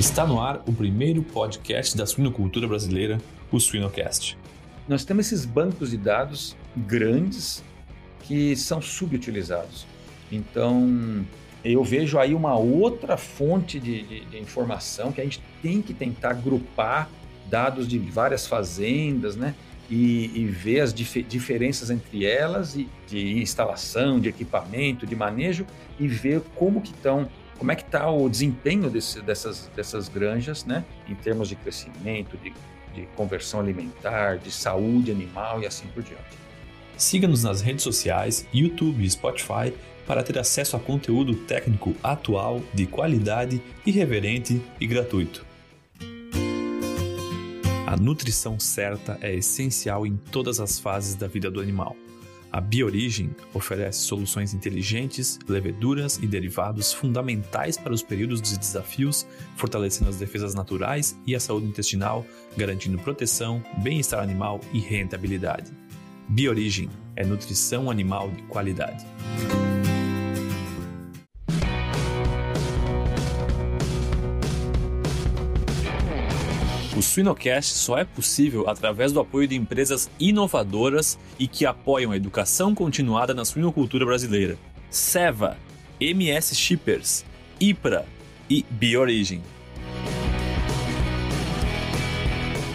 Está no ar o primeiro podcast da suinocultura brasileira, o Suinocast. Nós temos esses bancos de dados grandes que são subutilizados. Então, eu vejo aí uma outra fonte de, de, de, informação que a gente tem que tentar agrupar dados de várias fazendas, né? E, e ver as dif diferenças entre elas de instalação, de equipamento, de manejo e ver como que estão como é que está o desempenho desse, dessas, dessas granjas, né? Em termos de crescimento, de, de conversão alimentar, de saúde animal e assim por diante. Siga-nos nas redes sociais, YouTube e Spotify para ter acesso a conteúdo técnico atual, de qualidade, irreverente e gratuito. A nutrição certa é essencial em todas as fases da vida do animal. A Biorigem oferece soluções inteligentes, leveduras e derivados fundamentais para os períodos de desafios, fortalecendo as defesas naturais e a saúde intestinal, garantindo proteção, bem-estar animal e rentabilidade. Biorigem é nutrição animal de qualidade. O Suinocast só é possível através do apoio de empresas inovadoras e que apoiam a educação continuada na suinocultura brasileira. Seva, MS Shippers, IPRA e Biorigem.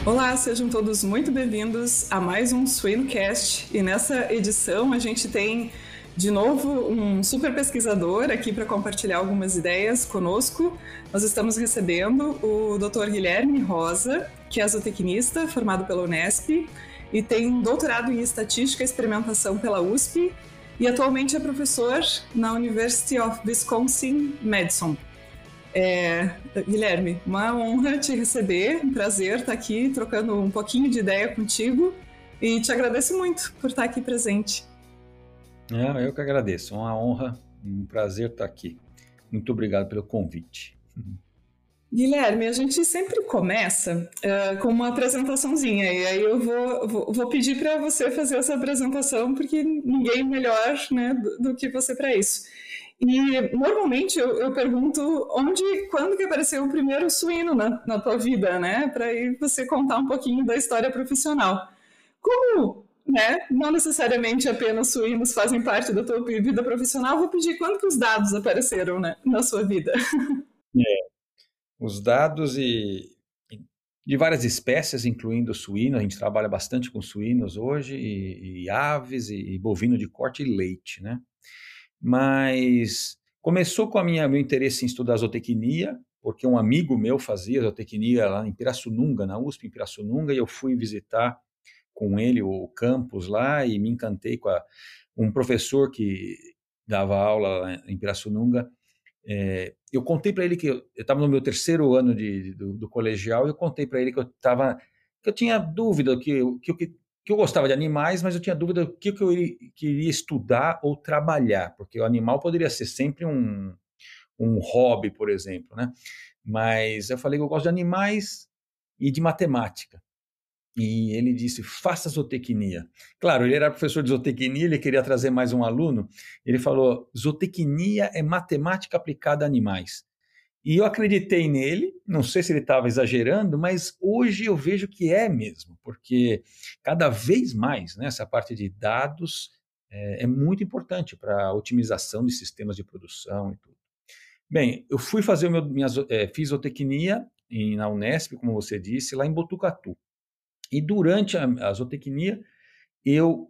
Olá, sejam todos muito bem-vindos a mais um Suinocast e nessa edição a gente tem de novo um super pesquisador aqui para compartilhar algumas ideias conosco. Nós estamos recebendo o Dr. Guilherme Rosa, que é zootecnista, formado pela Unesp e tem doutorado em estatística e experimentação pela USP e atualmente é professor na University of Wisconsin Madison. É, Guilherme, uma honra te receber, um prazer estar aqui trocando um pouquinho de ideia contigo e te agradeço muito por estar aqui presente. É, eu que agradeço. Uma honra, um prazer estar aqui. Muito obrigado pelo convite. Guilherme, a gente sempre começa uh, com uma apresentaçãozinha, e aí eu vou, vou, vou pedir para você fazer essa apresentação, porque ninguém melhor né, do, do que você para isso. E normalmente eu, eu, pergunto onde, quando que apareceu o primeiro suíno na, na tua vida, né? Para você contar um pouquinho da história profissional. Como né? Não necessariamente apenas suínos fazem parte da tua vida profissional. Vou pedir quando que os dados apareceram né, na sua vida. É, os dados e, de várias espécies, incluindo suíno, a gente trabalha bastante com suínos hoje, e, e aves, e, e, bovino de corte e leite, né? Mas começou com a minha, meu interesse em estudar zootecnia, porque um amigo meu fazia zootecnia lá em Pirassununga, na USP em Pirassununga, e eu fui visitar com ele o campus lá e me encantei com a, um professor que dava aula em Pirassununga. É, eu contei para ele que eu estava no meu terceiro ano de, do, do colegial e eu contei para ele que eu estava que eu tinha dúvida que, que, que, que eu gostava de animais, mas eu tinha dúvida o que, que eu queria estudar ou trabalhar, porque o animal poderia ser sempre um, um hobby, por exemplo, né? Mas eu falei que eu gosto de animais e de matemática e ele disse: faça zootecnia. Claro, ele era professor de zootecnia, ele queria trazer mais um aluno. Ele falou: zootecnia é matemática aplicada a animais. E eu acreditei nele, não sei se ele estava exagerando, mas hoje eu vejo que é mesmo, porque cada vez mais né, essa parte de dados é, é muito importante para a otimização de sistemas de produção e tudo. Bem, eu fui fazer o meu, minha, é, em, na Unesp, como você disse, lá em Botucatu. E durante a, a zootecnia, eu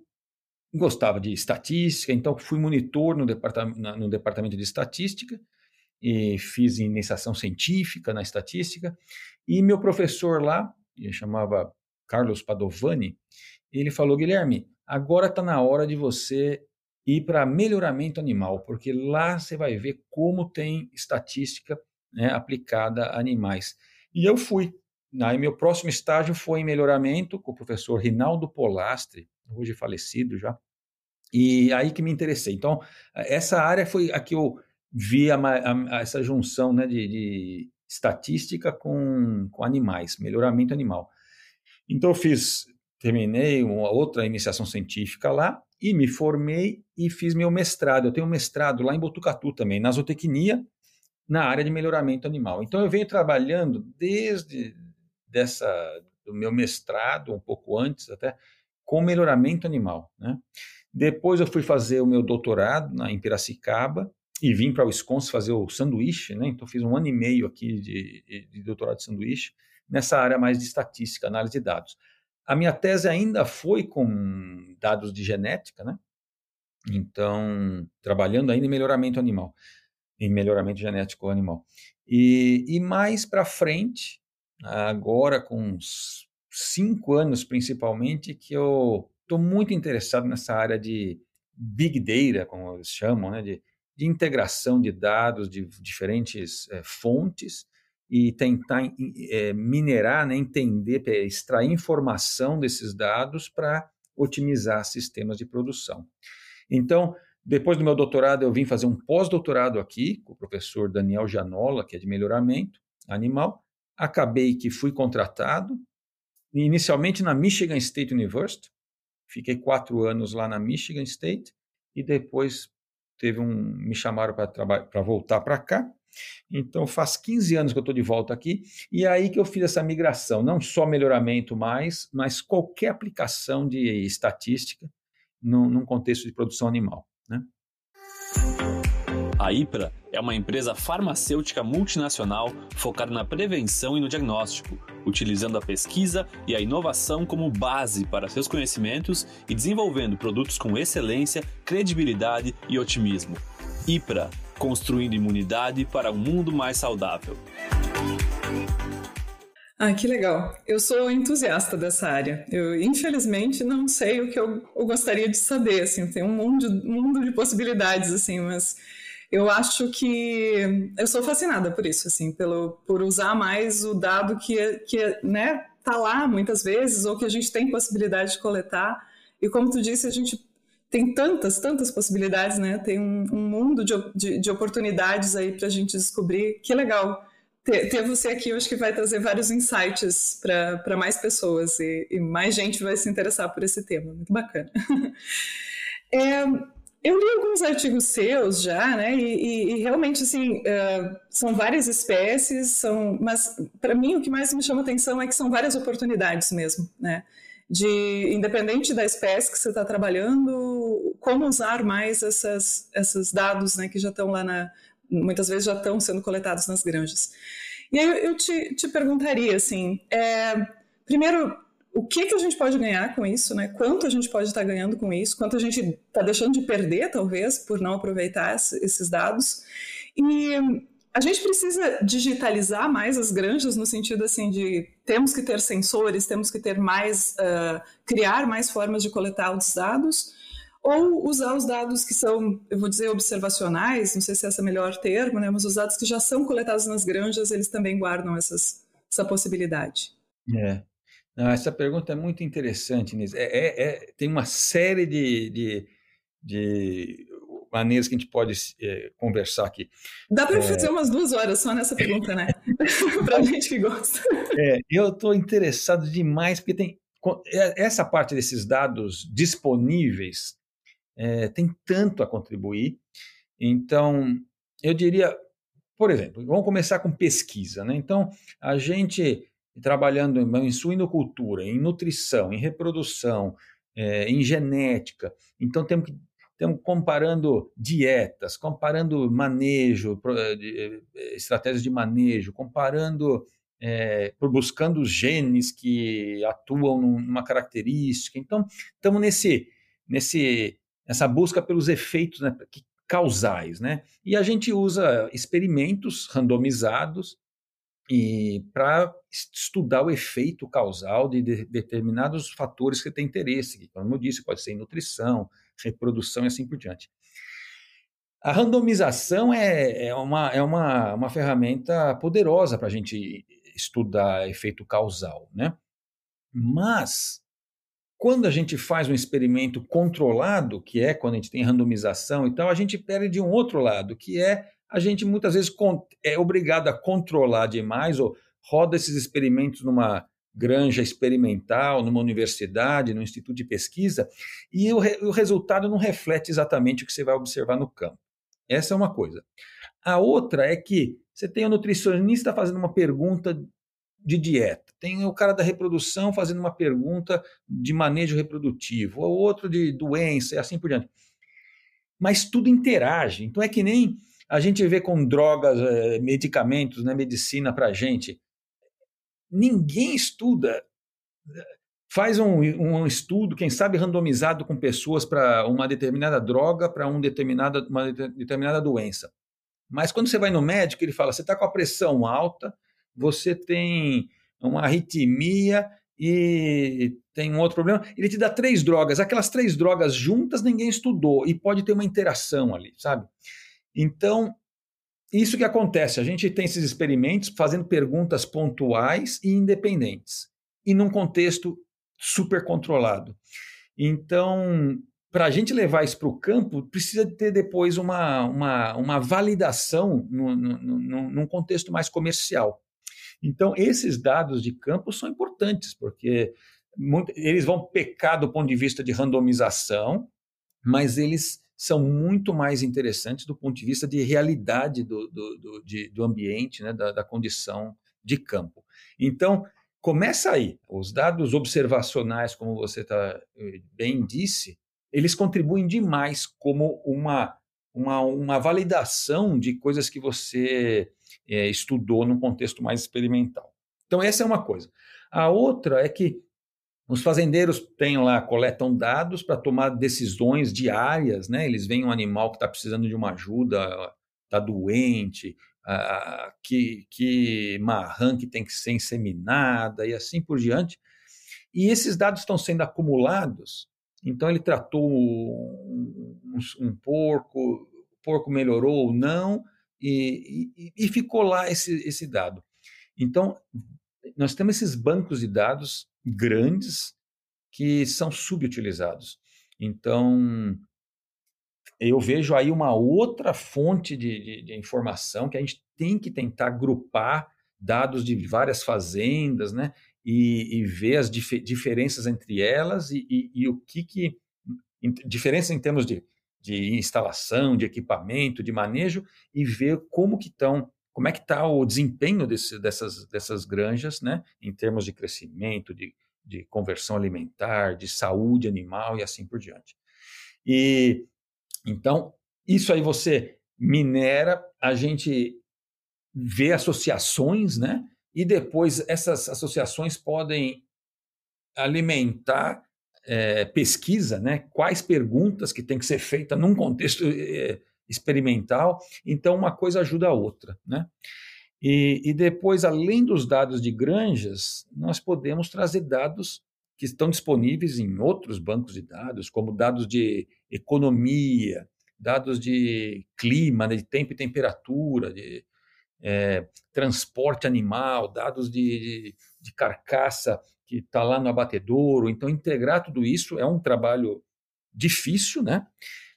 gostava de estatística, então fui monitor no departamento, no departamento de estatística, e fiz iniciação científica na estatística, e meu professor lá, ele chamava Carlos Padovani, ele falou, Guilherme, agora está na hora de você ir para melhoramento animal, porque lá você vai ver como tem estatística né, aplicada a animais. E eu fui. Aí meu próximo estágio foi em melhoramento com o professor Rinaldo Polastre, hoje falecido já, e aí que me interessei. Então, essa área foi a que eu vi a, a, a essa junção né, de, de estatística com, com animais, melhoramento animal. Então, eu fiz, terminei uma outra iniciação científica lá e me formei e fiz meu mestrado. Eu tenho um mestrado lá em Botucatu também, na zootecnia, na área de melhoramento animal. Então eu venho trabalhando desde dessa do meu mestrado, um pouco antes até, com melhoramento animal. Né? Depois eu fui fazer o meu doutorado na, em Piracicaba e vim para o Wisconsin fazer o sanduíche, né? então fiz um ano e meio aqui de, de, doutorado de sanduíche nessa área mais de estatística, análise de dados. A minha tese ainda foi com dados de genética, né? Então, trabalhando ainda em melhoramento animal, em melhoramento genético animal. E, e mais para frente, agora com uns cinco anos principalmente, que eu estou muito interessado nessa área de big data, como eles chamam, né, de, de integração de dados de diferentes é, fontes e tentar é, minerar, né, entender, extrair informação desses dados para otimizar sistemas de produção. Então, depois do meu doutorado, eu vim fazer um pós-doutorado aqui com o professor Daniel Janola, que é de melhoramento animal, Acabei que fui contratado, inicialmente na Michigan State University, fiquei quatro anos lá na Michigan State, e depois teve um, me chamaram para voltar para cá. Então faz 15 anos que eu estou de volta aqui, e é aí que eu fiz essa migração, não só melhoramento mais, mas qualquer aplicação de estatística num, num contexto de produção animal. Né? A IPRA é uma empresa farmacêutica multinacional focada na prevenção e no diagnóstico, utilizando a pesquisa e a inovação como base para seus conhecimentos e desenvolvendo produtos com excelência, credibilidade e otimismo. IPRA construindo imunidade para um mundo mais saudável. Ah, que legal. Eu sou entusiasta dessa área. Eu, infelizmente, não sei o que eu, eu gostaria de saber. Assim, tem um mundo, um mundo de possibilidades, assim, mas eu acho que eu sou fascinada por isso, assim, pelo, por usar mais o dado que, que né, tá lá muitas vezes, ou que a gente tem possibilidade de coletar. E como tu disse, a gente tem tantas, tantas possibilidades, né? Tem um, um mundo de, de, de, oportunidades aí para a gente descobrir. Que legal ter, ter, você aqui, eu acho que vai trazer vários insights para mais pessoas e, e, mais gente vai se interessar por esse tema. Muito bacana. É, eu li alguns artigos seus já, né? E, e, e realmente, assim, uh, são várias espécies, são, mas para mim o que mais me chama atenção é que são várias oportunidades mesmo, né? De, independente da espécie que você está trabalhando, como usar mais essas, esses dados, né? Que já estão lá na, muitas vezes já estão sendo coletados nas granjas. E aí eu, te, te perguntaria, assim, é, primeiro, o que, que a gente pode ganhar com isso, né? Quanto a gente pode estar ganhando com isso, quanto a gente está deixando de perder, talvez, por não aproveitar esses dados. E a gente precisa digitalizar mais as granjas no sentido assim de temos que ter sensores, temos que ter mais, uh, criar mais formas de coletar os dados, ou usar os dados que são, eu vou dizer, observacionais, não sei se é esse é o melhor termo, né? Mas os dados que já são coletados nas granjas, eles também guardam essas, essa possibilidade. É, não, essa pergunta é muito interessante, Inês. É, é, é, tem uma série de, de, de, maneiras que a gente pode é, conversar aqui. Dá para é. fazer umas duas horas só nessa pergunta, né? para gente que gosta. É, eu estou interessado demais, porque tem essa parte desses dados disponíveis tem tanto a contribuir. Então, eu diria, por exemplo, vamos começar com pesquisa. Né? Então, a gente trabalhando em suinocultura, em nutrição, em reprodução, é, em genética. Então temos que estamos comparando dietas, comparando manejo, eh, estratégias de manejo, comparando, é, buscando os genes que atuam numa característica. Então, estamos nesse, nesse, nessa busca pelos efeitos né, causais. Né? E a gente usa experimentos randomizados e para estudar o efeito causal de, de, determinados fatores que tem interesse, que, como eu disse, pode ser nutrição, reprodução e assim por diante. A randomização é, é, uma, é uma, uma ferramenta poderosa para a gente estudar efeito causal, né? Mas, quando a gente faz um experimento controlado, que é quando a gente tem randomização e tal, a gente perde de um outro lado, que é a gente muitas vezes é obrigado a controlar demais ou roda esses experimentos numa granja experimental, numa universidade, num instituto de pesquisa, e o, re, o resultado não reflete exatamente o que você vai observar no campo. Essa é uma coisa. A outra é que você tem o nutricionista fazendo uma pergunta de dieta, tem o cara da reprodução fazendo uma pergunta de manejo reprodutivo, o outro de doença e assim por diante. Mas tudo interage. Então é que nem a gente vê com drogas, eh, medicamentos, né, medicina para a gente. Ninguém estuda, faz um, um, estudo, quem sabe randomizado com pessoas para uma determinada droga, para um determinada, uma determinada doença. Mas quando você vai no médico, ele fala: você está com a pressão alta, você tem uma arritmia e tem um outro problema. Ele te dá três drogas. Aquelas três drogas juntas ninguém estudou e pode ter uma interação ali, sabe? Então, isso que acontece. A gente tem esses experimentos fazendo perguntas pontuais e independentes, e num contexto super controlado. Então, para a gente levar isso para o campo, precisa ter depois uma, uma, uma validação no, no, no, num contexto mais comercial. Então, esses dados de campo são importantes, porque muito, eles vão pecar do ponto de vista de randomização, mas eles são muito mais interessantes do ponto de vista de realidade do, do, do, de, do ambiente, né, da, da condição de campo. Então, começa aí. Os dados observacionais, como você tá, eh, bem disse, eles contribuem demais como uma, uma, uma validação de coisas que você é, estudou num contexto mais experimental. Então, essa é uma coisa. A outra é que os fazendeiros têm lá, coletam dados para tomar decisões diárias, né? Eles veem um animal que está precisando de uma ajuda, está doente, uh, que, que marrã que tem que ser inseminada e assim por diante. E esses dados estão sendo acumulados. Então ele tratou um, um, um porco, o porco melhorou ou não, e, e, e ficou lá esse, esse dado. Então, nós temos esses bancos de dados grandes que são subutilizados. Então, eu vejo aí uma outra fonte de, de, de, informação que a gente tem que tentar agrupar dados de várias fazendas, né? E, e ver as dif diferenças entre elas e, e, e, o que que diferença em termos de, de instalação, de equipamento, de manejo e ver como que estão como é que está o desempenho desse, dessas, dessas granjas, né, em termos de crescimento, de, de conversão alimentar, de saúde animal e assim por diante. E então isso aí você minera, a gente vê associações, né? E depois essas associações podem alimentar é, pesquisa, né? Quais perguntas que tem que ser feita num contexto é, experimental. Então, uma coisa ajuda a outra. Né? E, e depois, além dos dados de granjas, nós podemos trazer dados que estão disponíveis em outros bancos de dados, como dados de economia, dados de clima, de tempo e temperatura, de é, transporte animal, dados de, de carcaça que está lá no abatedouro. Então, integrar tudo isso é um trabalho difícil, né?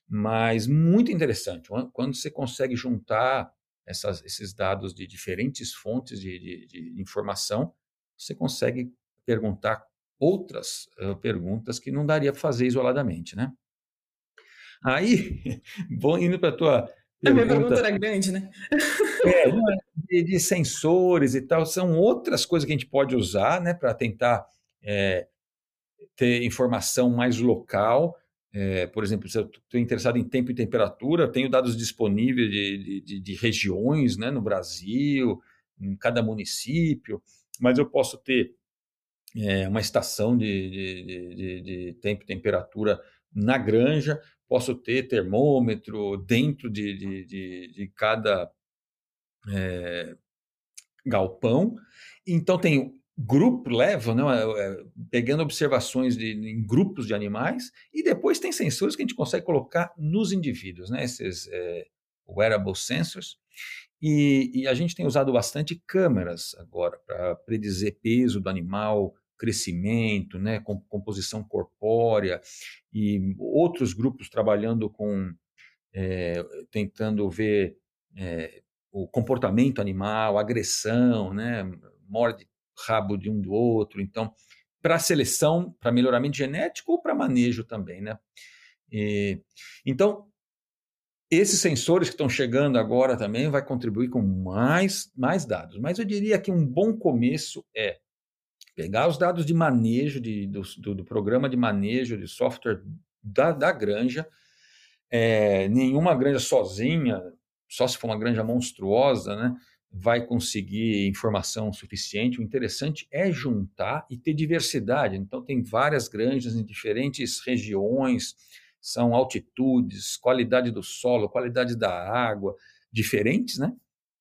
Mas muito interessante. Quando você consegue juntar essas, esses dados de diferentes fontes de, de, de, informação, você consegue perguntar outras uh, perguntas que não daria para fazer isoladamente, né? Aí, vou indo para a tua pergunta... A minha pergunta era grande, né? é, de, de, sensores e tal, são outras coisas que a gente pode usar, né, para tentar é, ter informação mais local, é, por exemplo, se eu estou interessado em tempo e temperatura, tenho dados disponíveis de, de, de, regiões né, no Brasil, em cada município, mas eu posso ter é, uma estação de, de, tempo e temperatura na granja, posso ter termômetro dentro de, de cada é, galpão. Então, tenho grupo leva, né, é, pegando observações de, em grupos de animais, e depois tem sensores que a gente consegue colocar nos indivíduos, né, esses é, wearable sensors, e, e, a gente tem usado bastante câmeras agora para predizer peso do animal, crescimento, né, composição corpórea, e outros grupos trabalhando com, é, tentando ver é, o comportamento animal, agressão, né, morde rabo de um do outro. Então, para seleção, para melhoramento genético ou para manejo também, né? E, então, esses sensores que estão chegando agora também vai contribuir com mais, mais dados. Mas eu diria que um bom começo é pegar os dados de manejo, de, do, do, do programa de manejo de software da, da granja. É, nenhuma granja sozinha, só se for uma granja monstruosa, né, vai conseguir informação suficiente. O interessante é juntar e ter diversidade. Então, tem várias granjas em diferentes regiões, são altitudes, qualidade do solo, qualidade da água, diferentes, né?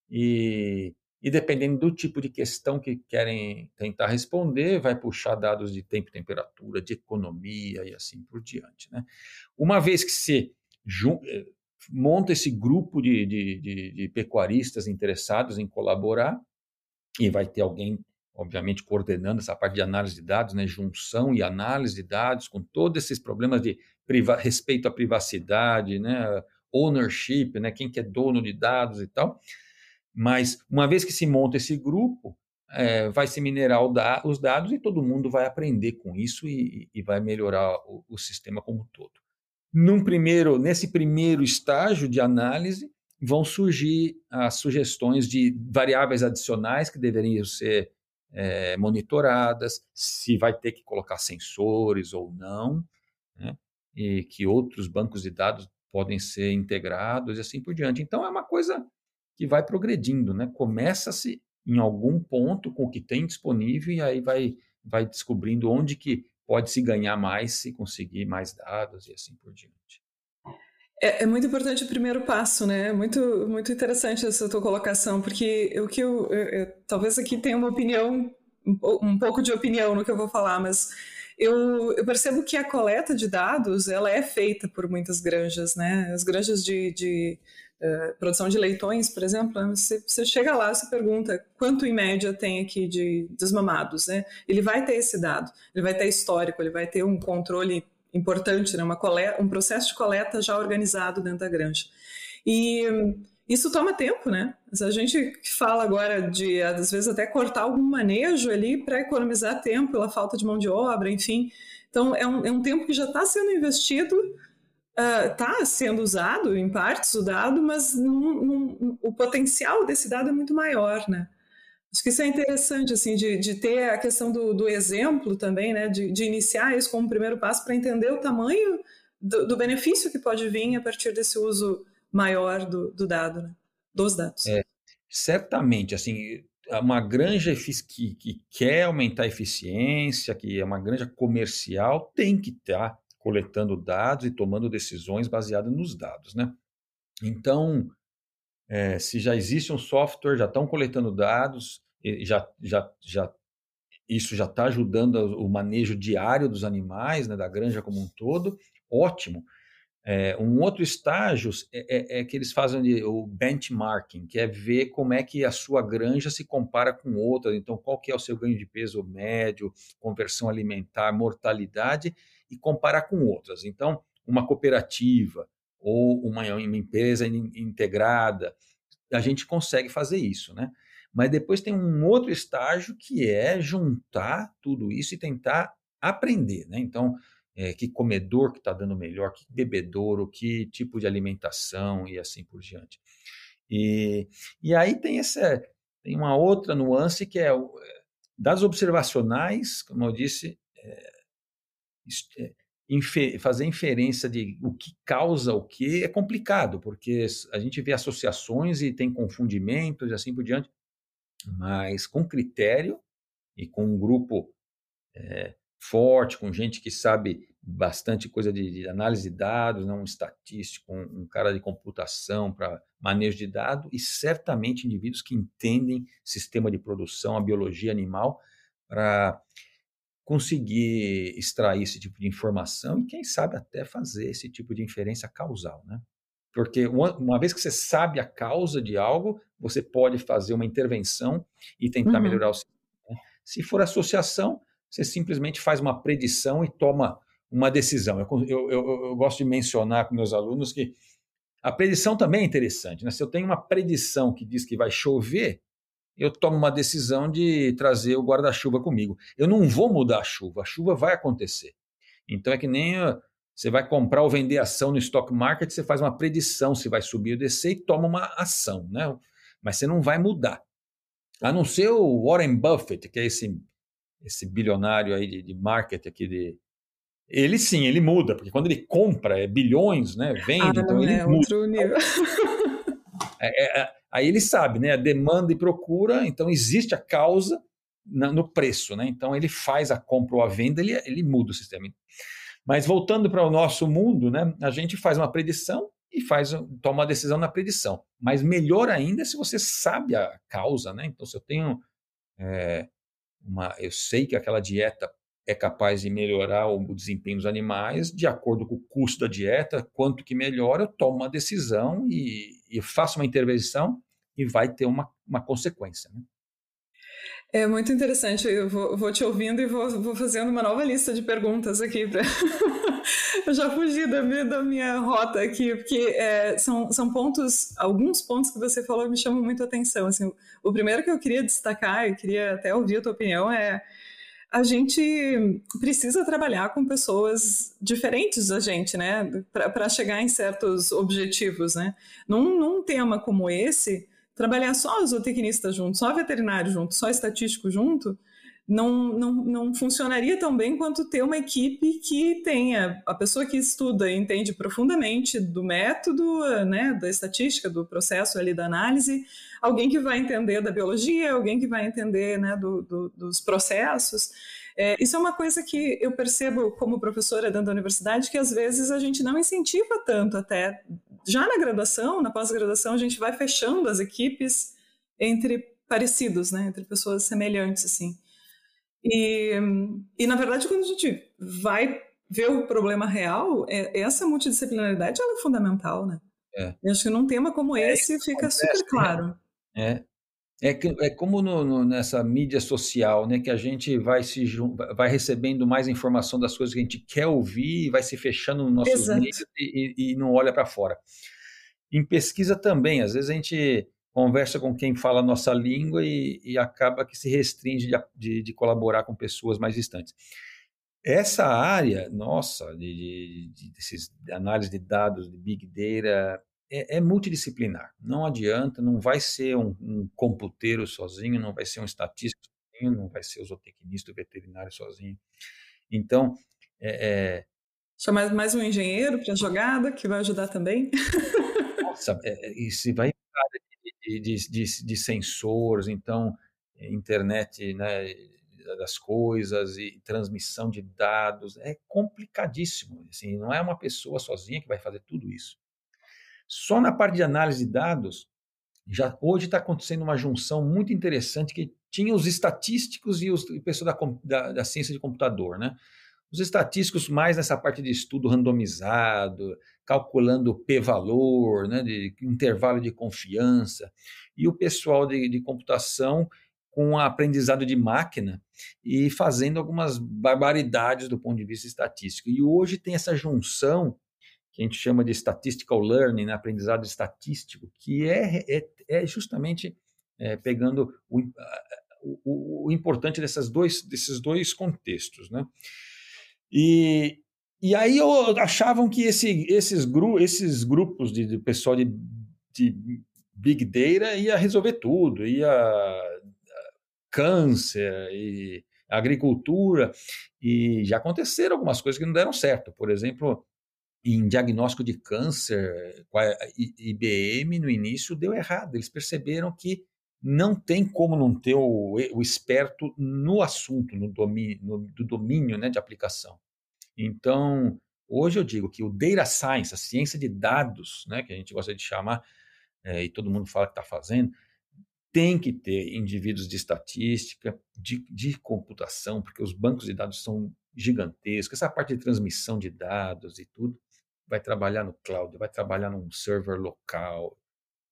E, e dependendo do tipo de questão que querem tentar responder, vai puxar dados de tempo temperatura, de economia e assim por diante, né? Uma vez que se eh, monta esse grupo de, de, de, de pecuaristas interessados em colaborar, e vai ter alguém obviamente coordenando essa parte de análise de dados, né, junção e análise de dados, com todos esses problemas de respeito à privacidade, né, ownership, né, quem que é dono de dados e tal. Mas uma vez que se monta esse grupo, é, vai se minerar os dados e todo mundo vai aprender com isso e, e vai melhorar o, o, sistema como um todo. Num primeiro, nesse primeiro estágio de análise, vão surgir as sugestões de variáveis adicionais que deveriam ser é, monitoradas, se vai ter que colocar sensores ou não, né? e que outros bancos de dados podem ser integrados e assim por diante. Então é uma coisa que vai progredindo, né? Começa-se em algum ponto com o que tem disponível e aí vai vai descobrindo onde que pode se ganhar mais se conseguir mais dados e assim por diante. É, é, muito importante o primeiro passo, né? Muito, muito interessante essa tua colocação, porque o que eu, eu, eu, talvez aqui tenha uma opinião, um, um, pouco de opinião no que eu vou falar, mas eu, eu, percebo que a coleta de dados ela é feita por muitas granjas, né? As granjas de, de uh, produção de leitões, por exemplo, né? você, você chega lá, você pergunta quanto em média tem aqui de desmamados, né? Ele vai ter esse dado, ele vai ter histórico, ele vai ter um controle importante, né? Uma coleta, um processo de coleta já organizado dentro da granja. E isso toma tempo, né? A gente fala agora de, às vezes, até cortar algum manejo ali para economizar tempo pela falta de mão de obra, enfim. Então, é um, é um tempo que já está sendo investido, está uh, sendo usado em partes o dado, mas num, num, o potencial desse dado é muito maior, né? Acho que isso é interessante, assim, de, de ter a questão do, do exemplo também, né? De, de, iniciar isso como primeiro passo para entender o tamanho do, do, benefício que pode vir a partir desse uso maior do, do dado, né? dos dados. É, certamente, assim, uma granja que, que quer aumentar a eficiência, que é uma granja comercial, tem que estar tá coletando dados e tomando decisões baseadas nos dados, né? Então, é, se já existe um software, já estão coletando dados, já, já, já isso já está ajudando o manejo diário dos animais, né, da granja como um todo, ótimo. É, um outro estágio é, é, é, que eles fazem o benchmarking, que é ver como é que a sua granja se compara com outras. Então, qual que é o seu ganho de peso médio, conversão alimentar, mortalidade, e comparar com outras. Então, uma cooperativa ou uma, uma empresa integrada, a gente consegue fazer isso, né? Mas depois tem um outro estágio que é juntar tudo isso e tentar aprender, né? Então, é, que comedor que está dando melhor, que bebedouro, que tipo de alimentação e assim por diante. E, e aí tem essa tem uma outra nuance que é das observacionais, como eu disse, é, é, infer, fazer inferência de o que causa o que é complicado, porque a gente vê associações e tem confundimentos e assim por diante mas com critério e com um grupo é, forte, com gente que sabe bastante coisa de, de análise de dados, não um estatístico, um, um cara de computação para manejo de dados e certamente indivíduos que entendem sistema de produção, a biologia animal, para conseguir extrair esse tipo de informação e quem sabe até fazer esse tipo de inferência causal, né? Porque uma, uma, vez que você sabe a causa de algo, você pode fazer uma intervenção e tentar uhum. melhorar o sistema. Né? Se for associação, você simplesmente faz uma predição e toma uma decisão. Eu, eu, eu, eu gosto de mencionar com meus alunos que a predição também é interessante. Né? Se eu tenho uma predição que diz que vai chover, eu tomo uma decisão de trazer o guarda-chuva comigo. Eu não vou mudar a chuva, a chuva vai acontecer. Então é que nem Você vai comprar ou vender ação no stock market, você faz uma predição se vai subir ou descer e toma uma ação, né? Mas você não vai mudar. A não ser o Warren Buffett, que é esse, esse bilionário aí de, de market aqui de, ele sim, ele muda, porque quando ele compra é bilhões, né? Vende, ah, então ele é muda. Outro nível. É, é, é, aí ele sabe, né? A demanda e procura, então existe a causa na, no preço, né? Então ele faz a compra ou a venda, ele, ele muda o sistema. Mas voltando para o nosso mundo, né? A gente faz uma predição e faz toma uma decisão na predição. Mas melhor ainda é se você sabe a causa, né? Então se eu tenho é, uma, eu sei que aquela dieta é capaz de melhorar o desempenho dos animais de acordo com o custo da dieta, quanto que melhora, eu tomo uma decisão e, e faço uma intervenção e vai ter uma, uma consequência. Né? É muito interessante. Eu vou, vou, te ouvindo e vou, vou, fazendo uma nova lista de perguntas aqui. Pra... eu já fugi da minha, da minha rota aqui, porque é, são, são pontos, alguns pontos que você falou me chamam muito a atenção. Assim, o primeiro que eu queria destacar, e queria até ouvir a tua opinião, é a gente precisa trabalhar com pessoas diferentes da gente, né, para chegar em certos objetivos, né. Num, num tema como esse, trabalhar só zootecnista junto, só veterinário junto, só estatístico junto, não, não, não funcionaria tão bem quanto ter uma equipe que tenha a pessoa que estuda e entende profundamente do método, né, da estatística, do processo ali da análise, alguém que vai entender da biologia, alguém que vai entender né, do, do, dos processos. É, isso é uma coisa que eu percebo como professora dentro da universidade, que às vezes a gente não incentiva tanto até. Já na graduação, na pós-graduação, a gente vai fechando as equipes entre parecidos, né, entre pessoas semelhantes, assim. E, e, na verdade, quando a gente vai ver o problema real, é, essa multidisciplinaridade é fundamental, né? É. Eu acho que num tema como é, esse fica acontece, super né? claro. É. É, que, é como no, no, nessa mídia social, né, que a gente vai se vai recebendo mais informação das coisas que a gente quer ouvir, vai se fechando no nosso meios e, e, não olha para fora. Em pesquisa também, às vezes a gente conversa com quem fala a nossa língua e, e acaba que se restringe de, de, de, colaborar com pessoas mais distantes. Essa área, nossa, de, de, de análise de dados, de Big Data, é, é, multidisciplinar. Não adianta, não vai ser um, um computeiro sozinho, não vai ser um estatístico sozinho, não vai ser o zootecnista, o veterinário sozinho. Então, é, é Chamar mais um engenheiro para a jogada, que vai ajudar também. Nossa, é, e se vai de, de, de, sensores, então, internet né, das coisas e transmissão de dados, é complicadíssimo. Assim, não é uma pessoa sozinha que vai fazer tudo isso. Só na parte de análise de dados, já hoje está acontecendo uma junção muito interessante que tinha os estatísticos e os pessoas da, da, da ciência de computador, né? Os estatísticos mais nessa parte de estudo randomizado, calculando p-valor, né, de intervalo de confiança, e o pessoal de, de computação com aprendizado de máquina e fazendo algumas barbaridades do ponto de vista estatístico. E hoje tem essa junção que a gente chama de statistical learning, né, aprendizado estatístico, que é, é, é justamente é, pegando o, o, o, importante dessas dois, desses dois contextos. Né? E, e aí eu, achavam que esse, esses, gru, esses grupos de, de pessoal de, de Big Data ia resolver tudo, ia câncer e agricultura, e já aconteceram algumas coisas que não deram certo. Por exemplo, em diagnóstico de câncer, a IBM no início deu errado. Eles perceberam que não tem como não ter o, o esperto no assunto, no domínio, no, do domínio né, de aplicação. Então, hoje eu digo que o data science, a ciência de dados, né, que a gente gosta de chamar, é, e todo mundo fala que está fazendo, tem que ter indivíduos de estatística, de, de computação, porque os bancos de dados são gigantescos, essa parte de transmissão de dados e tudo, vai trabalhar no cloud, vai trabalhar num server local,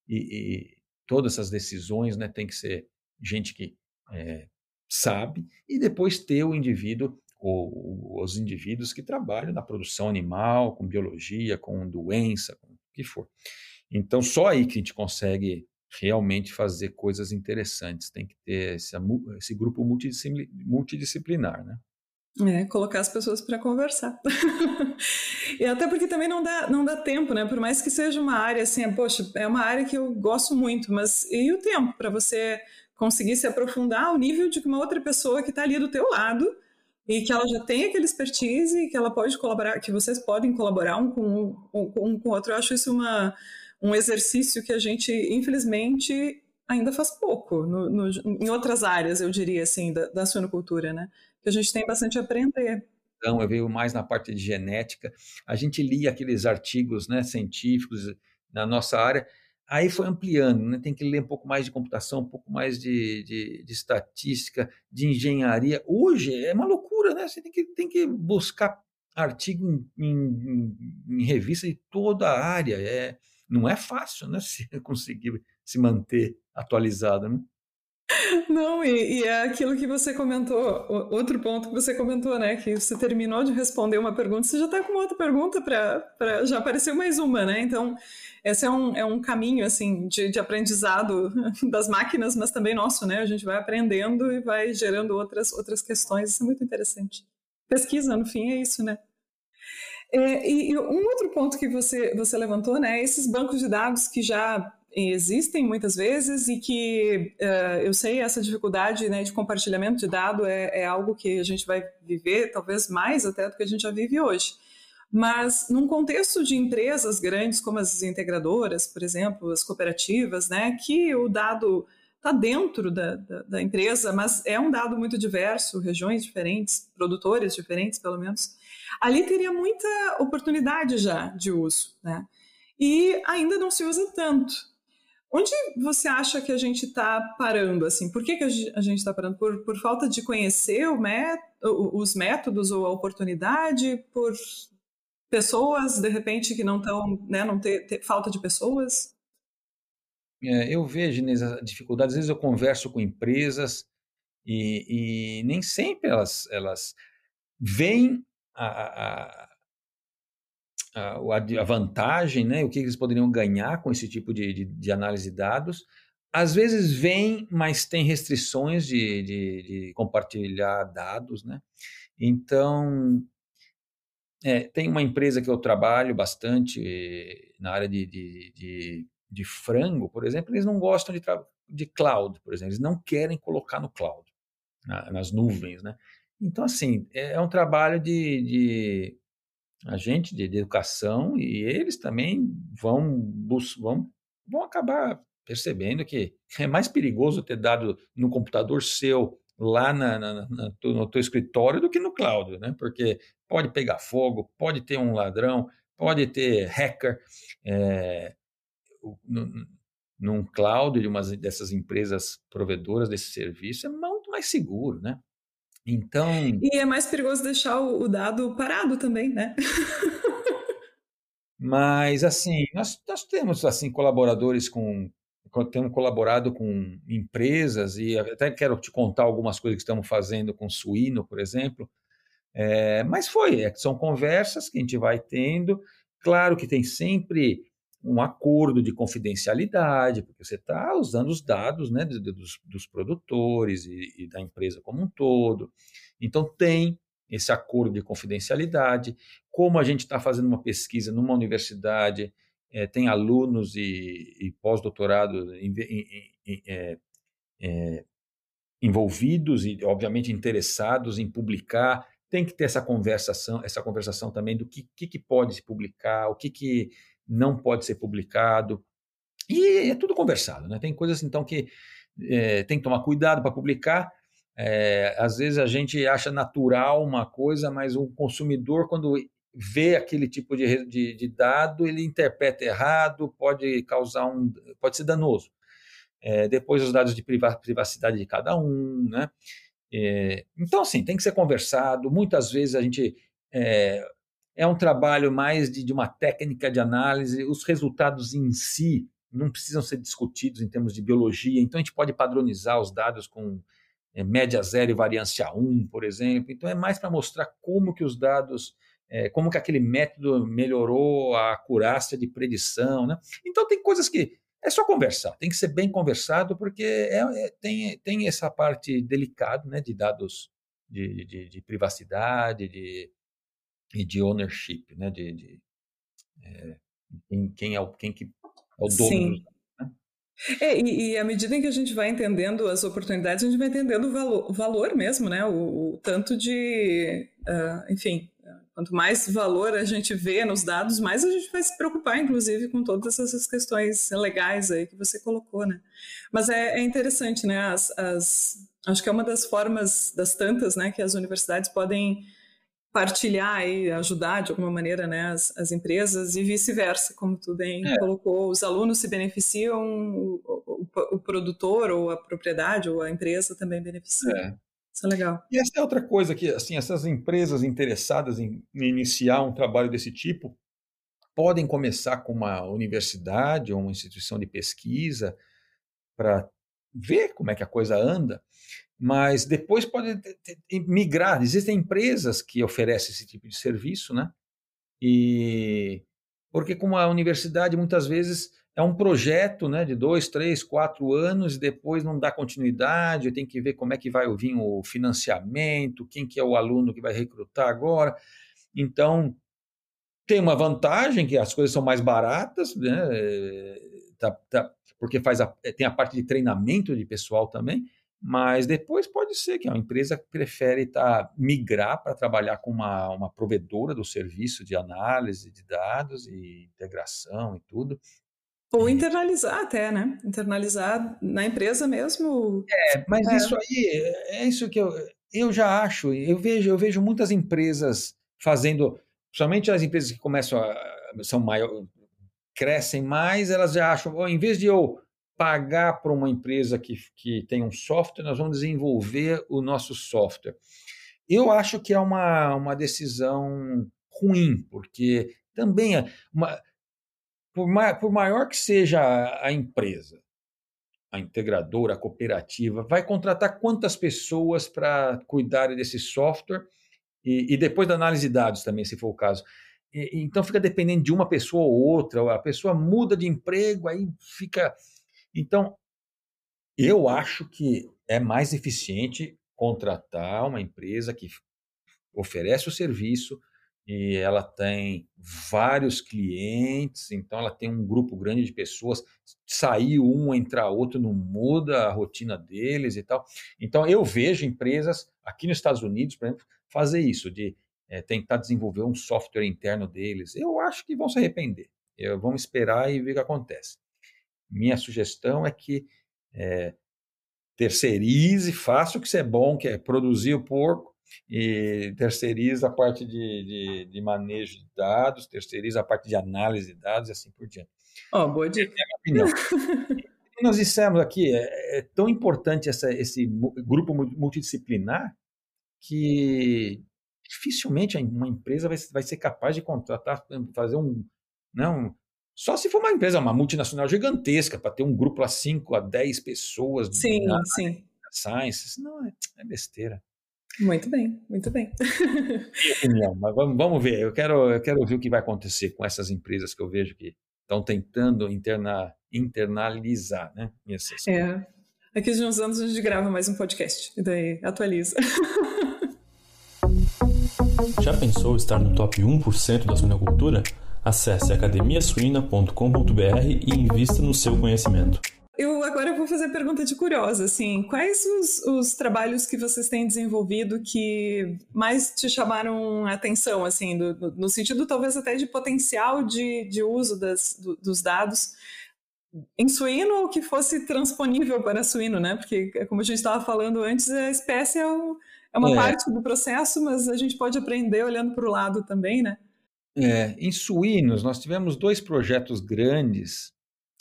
e, e todas essas decisões né, tem que ser gente que é, sabe, e depois ter o indivíduo, ou, os indivíduos que trabalham na produção animal, com biologia, com doença, com o que for. Então, só aí que a gente consegue realmente fazer coisas interessantes. Tem que ter esse, esse grupo multidisciplinar, né? É, colocar as pessoas para conversar. e até porque também não dá, não dá tempo, né? Por mais que seja uma área assim, poxa, é uma área que eu gosto muito, mas e o tempo para você conseguir se aprofundar ao nível de uma outra pessoa que está ali do teu lado e que ela já tem aquele expertise e que ela pode colaborar, que vocês podem colaborar um com um, um com o outro. Eu acho isso uma, um exercício que a gente, infelizmente, ainda faz pouco no, no, em outras áreas, eu diria assim, da, da suinocultura, né? Que a gente tem bastante a aprender. Então, eu veio mais na parte de genética. A gente lia aqueles artigos né, científicos na nossa área, aí foi ampliando, né? tem que ler um pouco mais de computação, um pouco mais de, de, de estatística, de engenharia. Hoje é uma loucura, né? Você tem que, tem que buscar artigo em, em, em revista de toda a área. É, não é fácil né, se conseguir se manter atualizado. Né? Não, e, e, é aquilo que você comentou, outro ponto que você comentou, né? Que você terminou de responder uma pergunta, você já está com outra pergunta para. Já apareceu mais uma, né? Então, esse é um, é um caminho, assim, de, de aprendizado das máquinas, mas também nosso, né? A gente vai aprendendo e vai gerando outras, outras questões, isso é muito interessante. Pesquisa, no fim, é isso, né? É, e, e, um outro ponto que você, você levantou, né? Esses bancos de dados que já existem muitas vezes e que uh, eu sei essa dificuldade né, de compartilhamento de dado é, é, algo que a gente vai viver talvez mais até do que a gente já vive hoje. Mas num contexto de empresas grandes como as integradoras, por exemplo, as cooperativas, né, que o dado está dentro da, da, da, empresa, mas é um dado muito diverso, regiões diferentes, produtores diferentes, pelo menos, ali teria muita oportunidade já de uso, né? E ainda não se usa tanto. Onde você acha que a gente está parando? Assim, por que, que a gente está parando? Por, por falta de conhecer os métodos ou a oportunidade? Por pessoas, de repente, que não estão, né, não ter, ter, falta de pessoas? É, eu vejo, Inês, a dificuldade. Às vezes eu converso com empresas e, e nem sempre elas, elas veem a, a, a, a vantagem, né, o que eles poderiam ganhar com esse tipo de, de, de análise de dados. Às vezes vem, mas tem restrições de, de, de compartilhar dados, né? Então, é, tem uma empresa que eu trabalho bastante na área de, de, de, de frango, por exemplo, eles não gostam de, de cloud, por exemplo, eles não querem colocar no cloud, na, nas nuvens, né? Então, assim, é, é um trabalho de agente de, educação e eles também vão, vão, vão acabar percebendo que é mais perigoso ter dado no computador seu lá na, na, na, no teu escritório do que no cloud, né? Porque pode pegar fogo, pode ter um ladrão, pode ter hacker. É, no, num cloud de uma dessas empresas provedoras desse serviço é muito mais seguro, né? Então. E é mais perigoso deixar o dado parado também, né? Mas, assim, nós, nós temos assim colaboradores com. Temos colaborado com empresas e até quero te contar algumas coisas que estamos fazendo com suíno, por exemplo. É, mas foi, é, são conversas que a gente vai tendo. Claro que tem sempre um acordo de confidencialidade, porque você está usando os dados né, dos, dos produtores e, e, da empresa como um todo. Então, tem esse acordo de confidencialidade. Como a gente está fazendo uma pesquisa numa universidade, é, tem alunos e, e pós-doutorados é, é, envolvidos e, obviamente, interessados em publicar. Tem que ter essa conversação, essa conversação também do que, que, que pode se publicar, o que, que não pode ser publicado. E é tudo conversado, né? Tem coisas então que é, tem que tomar cuidado para publicar. É, às vezes a gente acha natural uma coisa, mas o consumidor, quando vê aquele tipo de, de, de dado, ele interpreta errado, pode causar um. pode ser danoso. É, depois os dados de privacidade de cada um, né? É, então, assim, tem que ser conversado. Muitas vezes a gente é, é um trabalho mais de, de uma técnica de análise, os resultados em si não precisam ser discutidos em termos de biologia, então a gente pode padronizar os dados com é, média zero e variância 1, por exemplo. Então é mais para mostrar como que os dados, é, como que aquele método melhorou a acurácia de predição. Né? Então tem coisas que é só conversar, tem que ser bem conversado, porque é, é, tem, tem essa parte delicada né, de dados de, de, de privacidade de, e de ownership, né? de, de é, quem, quem, é o, quem que é o dono Sim. É, e, e, à medida em que a gente vai entendendo as oportunidades, a gente vai entendendo o valor, o valor mesmo, né? O, o tanto de, uh, enfim, quanto mais valor a gente vê nos dados, mais a gente vai se preocupar, inclusive, com todas essas questões legais aí que você colocou, né? Mas é, é interessante, né? As, as, acho que é uma das formas, das tantas, né, que as universidades podem partilhar e ajudar de alguma maneira né, as, as empresas e vice-versa, como tu bem é. colocou, os alunos se beneficiam, o, o, o, produtor ou a propriedade ou a empresa também beneficia. É. Isso é legal. E essa é outra coisa que, assim, essas empresas interessadas em iniciar um trabalho desse tipo podem começar com uma universidade ou uma instituição de pesquisa para ver como é que a coisa anda mas depois pode migrar. Existem empresas que oferecem esse tipo de serviço, né? E porque como a universidade muitas vezes é um projeto, né, de dois, três, quatro anos e depois não dá continuidade, tem que ver como é que vai vir o financiamento, quem que é o aluno que vai recrutar agora. Então tem uma vantagem que as coisas são mais baratas, né? Tá, tá, porque faz a, tem a parte de treinamento de pessoal também mas depois pode ser que a empresa prefere tá, migrar para trabalhar com uma, uma provedora do serviço de análise de dados e integração e tudo. Ou internalizar até, né? Internalizar na empresa mesmo. É, mas é. isso aí é isso que eu, eu já acho. Eu vejo, eu vejo muitas empresas fazendo, principalmente as empresas que começam a são maior, crescem mais, elas já acham, em vez de eu pagar para uma empresa que, que tem um software, nós vamos desenvolver o nosso software. Eu acho que é uma, uma decisão ruim, porque também é uma, por, por maior que seja a, a empresa, a integradora, a cooperativa, vai contratar quantas pessoas para cuidarem desse software e, e, depois da análise de dados também, se for o caso. E, então fica dependendo de uma pessoa ou outra, a pessoa muda de emprego, aí fica então, eu acho que é mais eficiente contratar uma empresa que oferece o serviço e ela tem vários clientes, então ela tem um grupo grande de pessoas. Sair um, entrar outro, não muda a rotina deles e tal. Então eu vejo empresas aqui nos Estados Unidos, por exemplo, fazer isso, de é, tentar desenvolver um software interno deles. Eu acho que vão se arrepender. Eu, vamos esperar e ver o que acontece. Minha sugestão é que é, terceirize, faça o que é bom, que é produzir o porco, e terceiriza a parte de, de, de, manejo de dados, terceiriza a parte de análise de dados e assim por diante. Oh, boa dica. É minha opinião. nós dissemos aqui, é, é tão importante essa, esse grupo multidisciplinar que dificilmente uma empresa vai, vai ser capaz de contratar, fazer um, não, só se for uma empresa, uma multinacional gigantesca, para ter um grupo a 5 a 10 pessoas. Sim, na, sim. Science, não, é, é besteira. Muito bem, muito bem. Opinião, mas vamos, vamos ver. Eu quero, eu quero ver o que vai acontecer com essas empresas que eu vejo que estão tentando interna, internalizar, né? Essas é. Aqui de uns anos a gente grava mais um podcast e daí atualiza. Já pensou estar no top 1% da suinocultura? Acesse academiasuina.com.br e invista no seu conhecimento. Eu agora vou fazer a pergunta de curiosa, assim, quais os, os, trabalhos que vocês têm desenvolvido que mais te chamaram a atenção, assim, do, no sentido talvez até de potencial de, de uso das, do, dos dados em suíno ou que fosse transponível para suíno, né? Porque, como a gente estava falando antes, a espécie é, o, é uma é. parte do processo, mas a gente pode aprender olhando para o lado também, né? É, em suínos, nós tivemos dois projetos grandes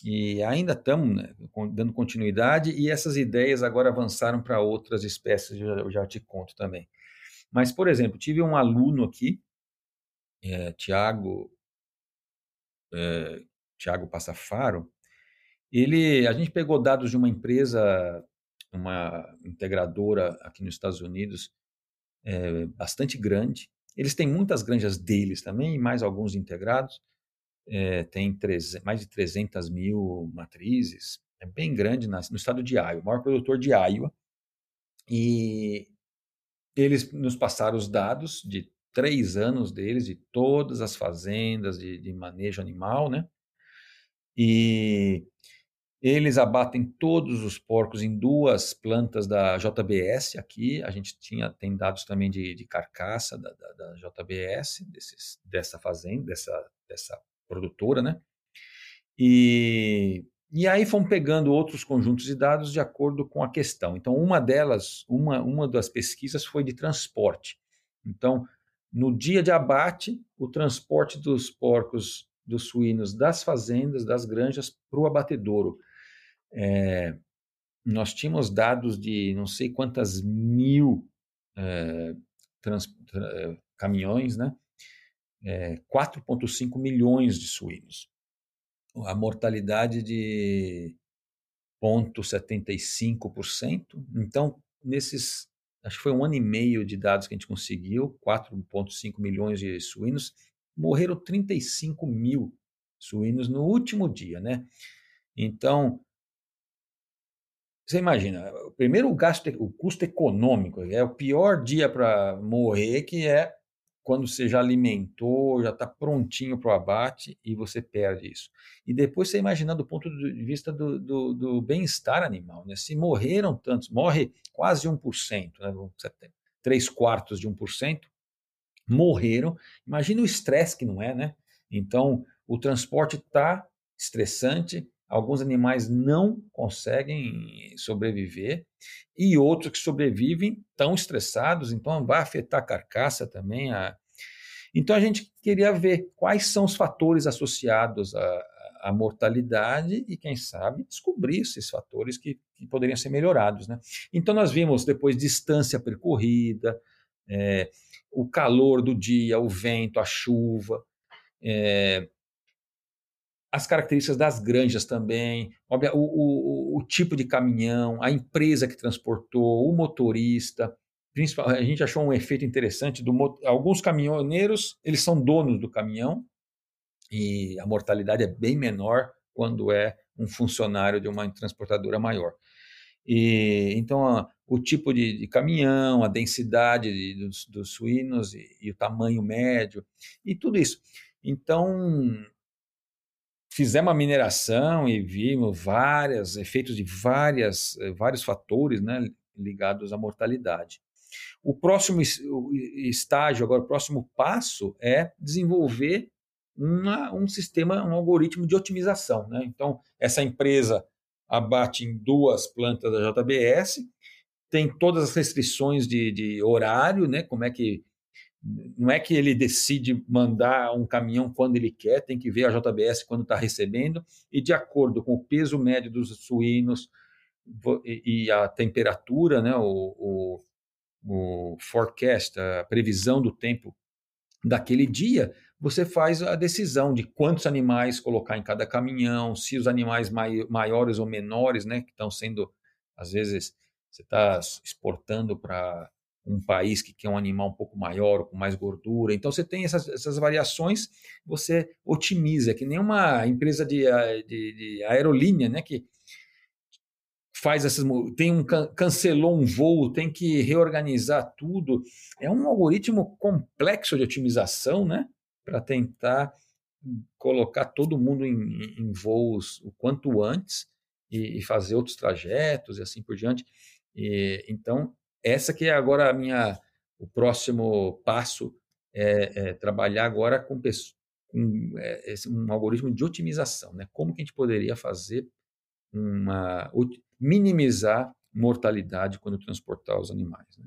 e ainda estamos né, dando continuidade, e essas ideias agora avançaram para outras espécies, eu já te conto também. Mas, por exemplo, tive um aluno aqui, é, Tiago é, Tiago Passafaro, ele, a gente pegou dados de uma empresa, uma integradora aqui nos Estados Unidos, é, bastante grande, eles têm muitas granjas deles também, mais alguns integrados. É, tem mais de 300 mil matrizes. É bem grande no estado de Iowa, o maior produtor de Iowa. E eles nos passaram os dados de três anos deles, de todas as fazendas de, de manejo animal, né? E eles abatem todos os porcos em duas plantas da JBS aqui. A gente tinha, tem dados também de, de carcaça da, da, da JBS, desses, dessa fazenda, dessa, dessa produtora, né? E, e aí fomos pegando outros conjuntos de dados de acordo com a questão. Então, uma delas, uma, uma das pesquisas foi de transporte. Então, no dia de abate, o transporte dos porcos, dos suínos das fazendas, das granjas para o abatedouro é, nós tínhamos dados de não sei quantas mil é, trans, tra, caminhões, né? É, 4,5 milhões de suínos. A mortalidade de 0,75%. Então, nesses, acho que foi um ano e meio de dados que a gente conseguiu, 4,5 milhões de suínos, morreram 35 mil suínos no último dia, né? Então, você imagina, o primeiro o gasto, o custo econômico é o pior dia para morrer, que é quando você já alimentou, já está prontinho para o abate e você perde isso. E depois você imagina do ponto de vista do, do, do bem-estar animal, né? Se morreram tantos, morre quase 1%, né? 3 quartos de 1%, morreram. Imagina o estresse que não é, né? Então, o transporte está estressante, Alguns animais não conseguem sobreviver e outros que sobrevivem estão estressados, então vai afetar a carcaça também. A... Então a gente queria ver quais são os fatores associados à, à mortalidade e, quem sabe, descobrir esses fatores que, que, poderiam ser melhorados. Né? Então nós vimos depois distância percorrida, é, o calor do dia, o vento, a chuva. É, as características das granjas também, o, o, o, tipo de caminhão, a empresa que transportou, o motorista. Principal, a gente achou um efeito interessante do alguns caminhoneiros, eles são donos do caminhão e a mortalidade é bem menor quando é um funcionário de uma transportadora maior. E então a, o tipo de, de, caminhão, a densidade de, dos, dos, suínos e, e o tamanho médio e tudo isso. Então fizemos a mineração e vimos vários efeitos de várias, eh, vários fatores né, ligados à mortalidade. O próximo estágio, agora, o próximo passo é desenvolver uma, um sistema, um algoritmo de otimização. Né? Então, essa empresa abate em duas plantas da JBS, tem todas as restrições de, de horário, né? como é que não é que ele decide mandar um caminhão quando ele quer, tem que ver a JBS quando está recebendo, e de acordo com o peso médio dos suínos e a temperatura, né, o, o, o forecast, a previsão do tempo daquele dia, você faz a decisão de quantos animais colocar em cada caminhão, se os animais mai, maiores ou menores, né, que estão sendo, às vezes, você está exportando para um país que quer um animal um pouco maior, com mais gordura. Então você tem essas, essas variações, você otimiza, que nem uma empresa de, de, de aerolínea, né, que faz essas tem um cancelou um voo, tem que reorganizar tudo. É um algoritmo complexo de otimização, né, para tentar colocar todo mundo em, em voos o quanto antes e, e, fazer outros trajetos e assim por diante. E, então essa que é agora a minha, o próximo passo é, é trabalhar agora com, com é, um algoritmo de otimização, né? Como que a gente poderia fazer uma minimizar mortalidade quando transportar os animais? Né?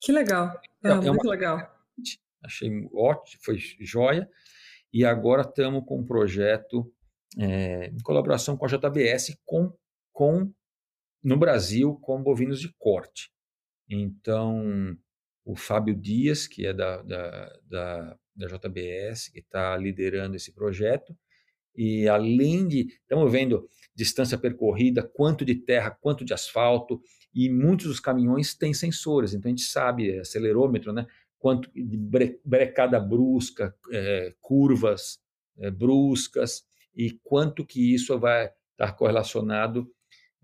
Que legal, é, é muito uma, legal. Achei ótimo, foi joia. E agora estamos com um projeto é, em colaboração com a JBS com, com no Brasil com bovinos de corte. Então, o Fábio Dias, que é da, da, da, da JBS, que está liderando esse projeto, e além de, estamos vendo distância percorrida, quanto de terra, quanto de asfalto, e muitos dos caminhões têm sensores, então a gente sabe, é acelerômetro, né? Quanto de brecada brusca, é, curvas é, bruscas, e quanto que isso vai estar correlacionado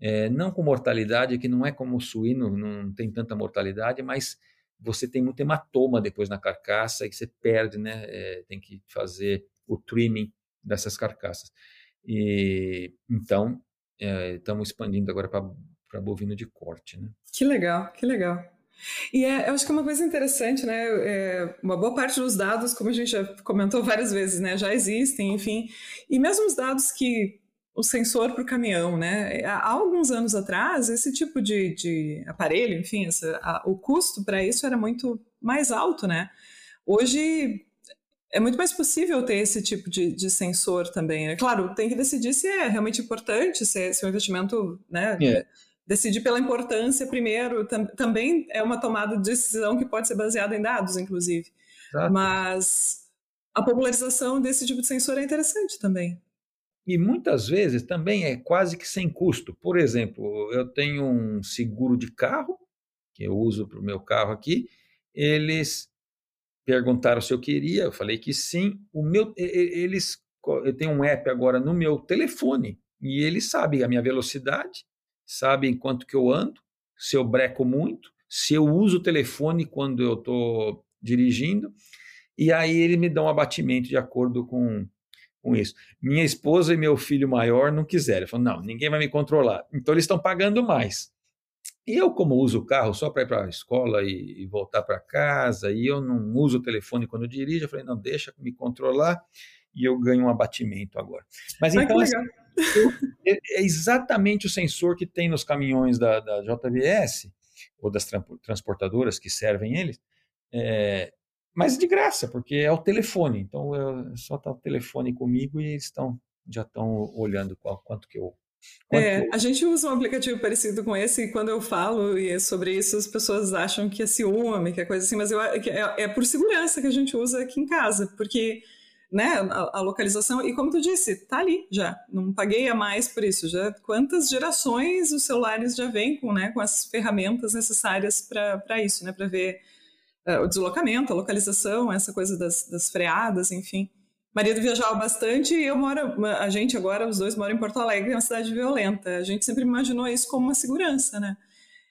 é, não com mortalidade, que não é como o suíno, não tem tanta mortalidade, mas você tem muito hematoma depois na carcaça e você perde, né? É, tem que fazer o trimming dessas carcaças. E então é, estamos expandindo agora para bovino de corte, né? Que legal, que legal. E é, eu acho que é uma coisa interessante, né? É, uma boa parte dos dados, como a gente já comentou várias vezes, né, já existem, enfim. E mesmo os dados que o sensor para o caminhão, né? Há alguns anos atrás, esse tipo de, de aparelho, enfim, essa, a, o custo para isso era muito mais alto, né? Hoje é muito mais possível ter esse tipo de, de sensor também. Né? Claro, tem que decidir se é realmente importante, se, é, se é um investimento, né? Yeah. Decidir pela importância primeiro tam, também é uma tomada de decisão que pode ser baseada em dados, inclusive. Exato. Mas a popularização desse tipo de sensor é interessante também. E muitas vezes também é quase que sem custo. Por exemplo, eu tenho um seguro de carro, que eu uso para o meu carro aqui, eles perguntaram se eu queria, eu falei que sim. O meu, eles, eu tenho um app agora no meu telefone e eles sabem a minha velocidade, sabem quanto que eu ando, se eu breco muito, se eu uso o telefone quando eu estou dirigindo, e aí ele me dá um abatimento de acordo com com isso. Minha esposa e meu filho maior não quiseram. Falaram, não, ninguém vai me controlar. Então eles estão pagando mais. E eu, como uso o carro só para ir para a escola e, e voltar para casa, e eu não uso o telefone quando dirijo, eu falei, não, deixa me controlar e eu ganho um abatimento agora. Mas então, assim, eu, é, é exatamente o sensor que tem nos caminhões da, da JBS, ou das transportadoras que servem eles, é, mas de graça, porque é o telefone. Então eu, só tá o telefone comigo e eles estão já estão olhando qual, quanto que eu é, a gente usa um aplicativo parecido com esse e quando eu falo e é sobre isso, as pessoas acham que é ciúme, que é coisa assim, mas eu, é, é por segurança que a gente usa aqui em casa, porque né, a, a, localização, e como tu disse, tá ali já, não paguei a mais por isso, já quantas gerações os celulares já vêm com, né, com as ferramentas necessárias para isso, né, para ver o deslocamento, a localização, essa coisa das, das freadas, enfim. Marido viajava bastante e eu moro, a gente agora, os dois moram em Porto Alegre, é uma cidade violenta. A gente sempre imaginou isso como uma segurança, né?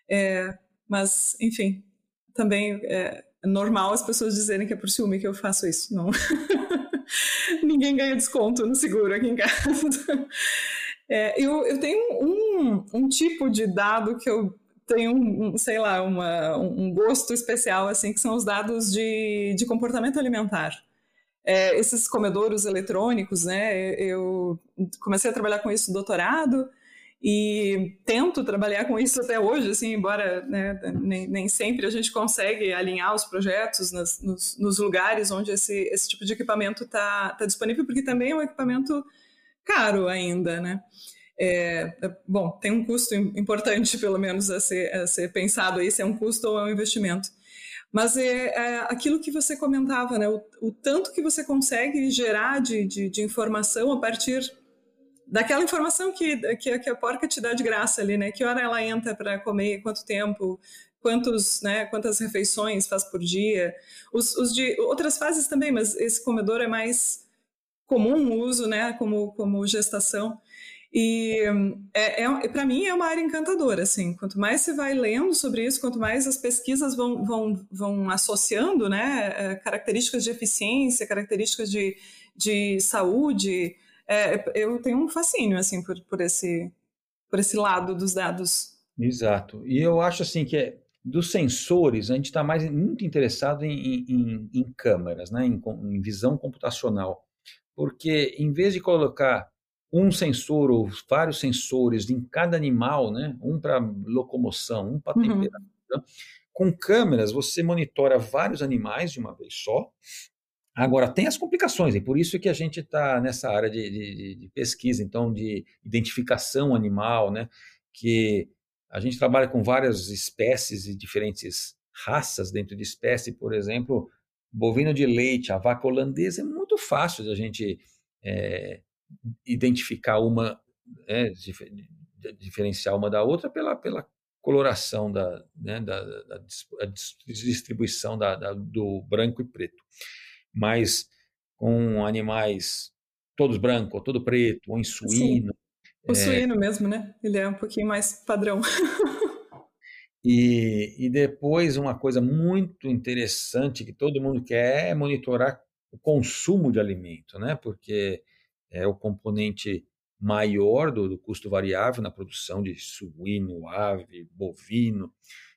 É, mas, enfim, também é normal as pessoas dizerem que é por ciúme que eu faço isso. Não. Ninguém ganha desconto no seguro aqui em casa. É, eu, eu tenho um, um tipo de dado que eu tem um, um, sei lá, uma, um gosto especial, assim, que são os dados de, de comportamento alimentar. É, esses comedouros eletrônicos, né, eu comecei a trabalhar com isso no doutorado e tento trabalhar com isso até hoje, assim, embora né, nem, nem, sempre a gente consegue alinhar os projetos nas, nos, nos, lugares onde esse, esse tipo de equipamento está tá disponível, porque também é um equipamento caro ainda, né. É, é, bom, tem um custo importante, pelo menos, a ser, a ser, pensado aí, se é um custo ou é um investimento. Mas é, é aquilo que você comentava, né? O, o, tanto que você consegue gerar de, de, de informação a partir daquela informação que, que, que, a porca te dá de graça ali, né? Que hora ela entra para comer, quanto tempo, quantos, né, quantas refeições faz por dia. Os, os de outras fases também, mas esse comedor é mais comum o uso, né? Como, como gestação. E é, é para mim é uma área encantadora, assim. Quanto mais você vai lendo sobre isso, quanto mais as pesquisas vão, vão, vão associando, né, é, características de eficiência, características de, de saúde, é, eu tenho um fascínio, assim, por, por, esse, por esse lado dos dados. Exato. E eu acho, assim, que é, dos sensores, a gente está mais muito interessado em, em, em câmeras, né, em, em visão computacional. Porque, em vez de colocar um sensor ou vários sensores em cada animal, né? um para locomoção, um para uhum. temperatura. Com câmeras, você monitora vários animais de uma vez só. Agora, tem as complicações, e por isso que a gente está nessa área de, de, de, pesquisa, então, de identificação animal, né? que a gente trabalha com várias espécies e diferentes raças dentro de espécie, por exemplo, bovino de leite, a vaca holandesa, é muito fácil de a gente é, identificar uma, é, diferenciar uma da outra pela, pela coloração da, né, da, da, da distribuição da, da, do branco e preto. Mas com animais todos brancos, ou todo preto, ou em suíno. Sim. O é... suíno mesmo, né? Ele é um pouquinho mais padrão. E, e depois, uma coisa muito interessante que todo mundo quer é monitorar o consumo de alimento, né? porque é o componente maior do, do custo variável na produção de suíno, ave, bovino.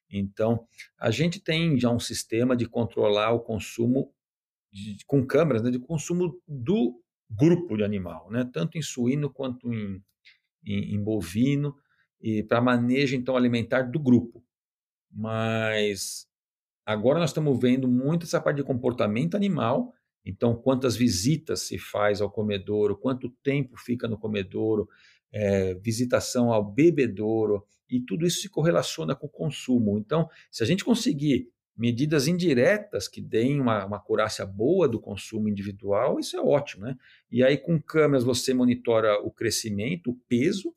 Então, a gente tem já um sistema de controlar o consumo de, com câmeras, né, de consumo do grupo de animal, né, tanto em suíno quanto em, em, em bovino, e para manejo então alimentar do grupo. Mas agora nós estamos vendo muito essa parte de comportamento animal então, quantas visitas se faz ao comedouro, quanto tempo fica no comedouro, é, visitação ao bebedouro, e tudo isso se correlaciona com o consumo. Então, se a gente conseguir medidas indiretas que deem uma, uma boa do consumo individual, isso é ótimo. Né? E aí, com câmeras, você monitora o crescimento, o peso.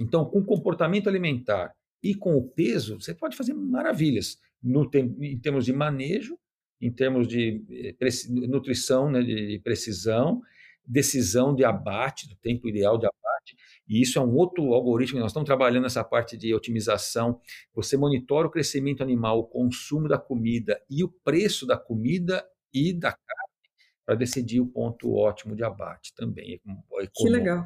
Então, com comportamento alimentar e com o peso, você pode fazer maravilhas no, em termos de manejo em termos de eh, nutrição, né, de precisão, decisão de abate, do tempo ideal de abate, e isso é um outro algoritmo, nós estamos trabalhando nessa parte de otimização, você monitora o crescimento animal, o consumo da comida e o preço da comida e da carne para decidir o ponto ótimo de abate também. É que legal.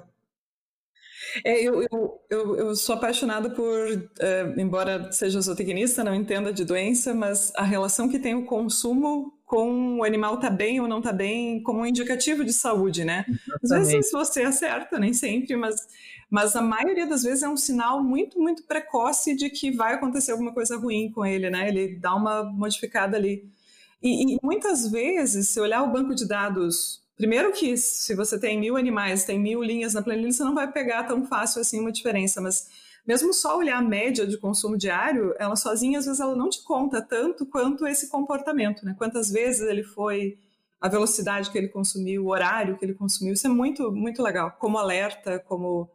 É, eu, eu, eu, eu, sou apaixonada por, uh, embora seja zootecnista, não entenda de doença, mas a relação que tem o consumo com o animal tá bem ou não tá bem como um indicativo de saúde, né? Exatamente. Às vezes você acerta, nem sempre, mas, mas a maioria das vezes é um sinal muito, muito precoce de que vai acontecer alguma coisa ruim com ele, né? Ele dá uma modificada ali. E, e muitas vezes, se olhar o banco de dados Primeiro que se você tem mil animais, tem mil linhas na planilha, você não vai pegar tão fácil assim uma diferença, mas mesmo só olhar a média de consumo diário, ela sozinha às vezes ela não te conta tanto quanto esse comportamento, né? Quantas vezes ele foi, a velocidade que ele consumiu, o horário que ele consumiu, isso é muito muito legal, como alerta, como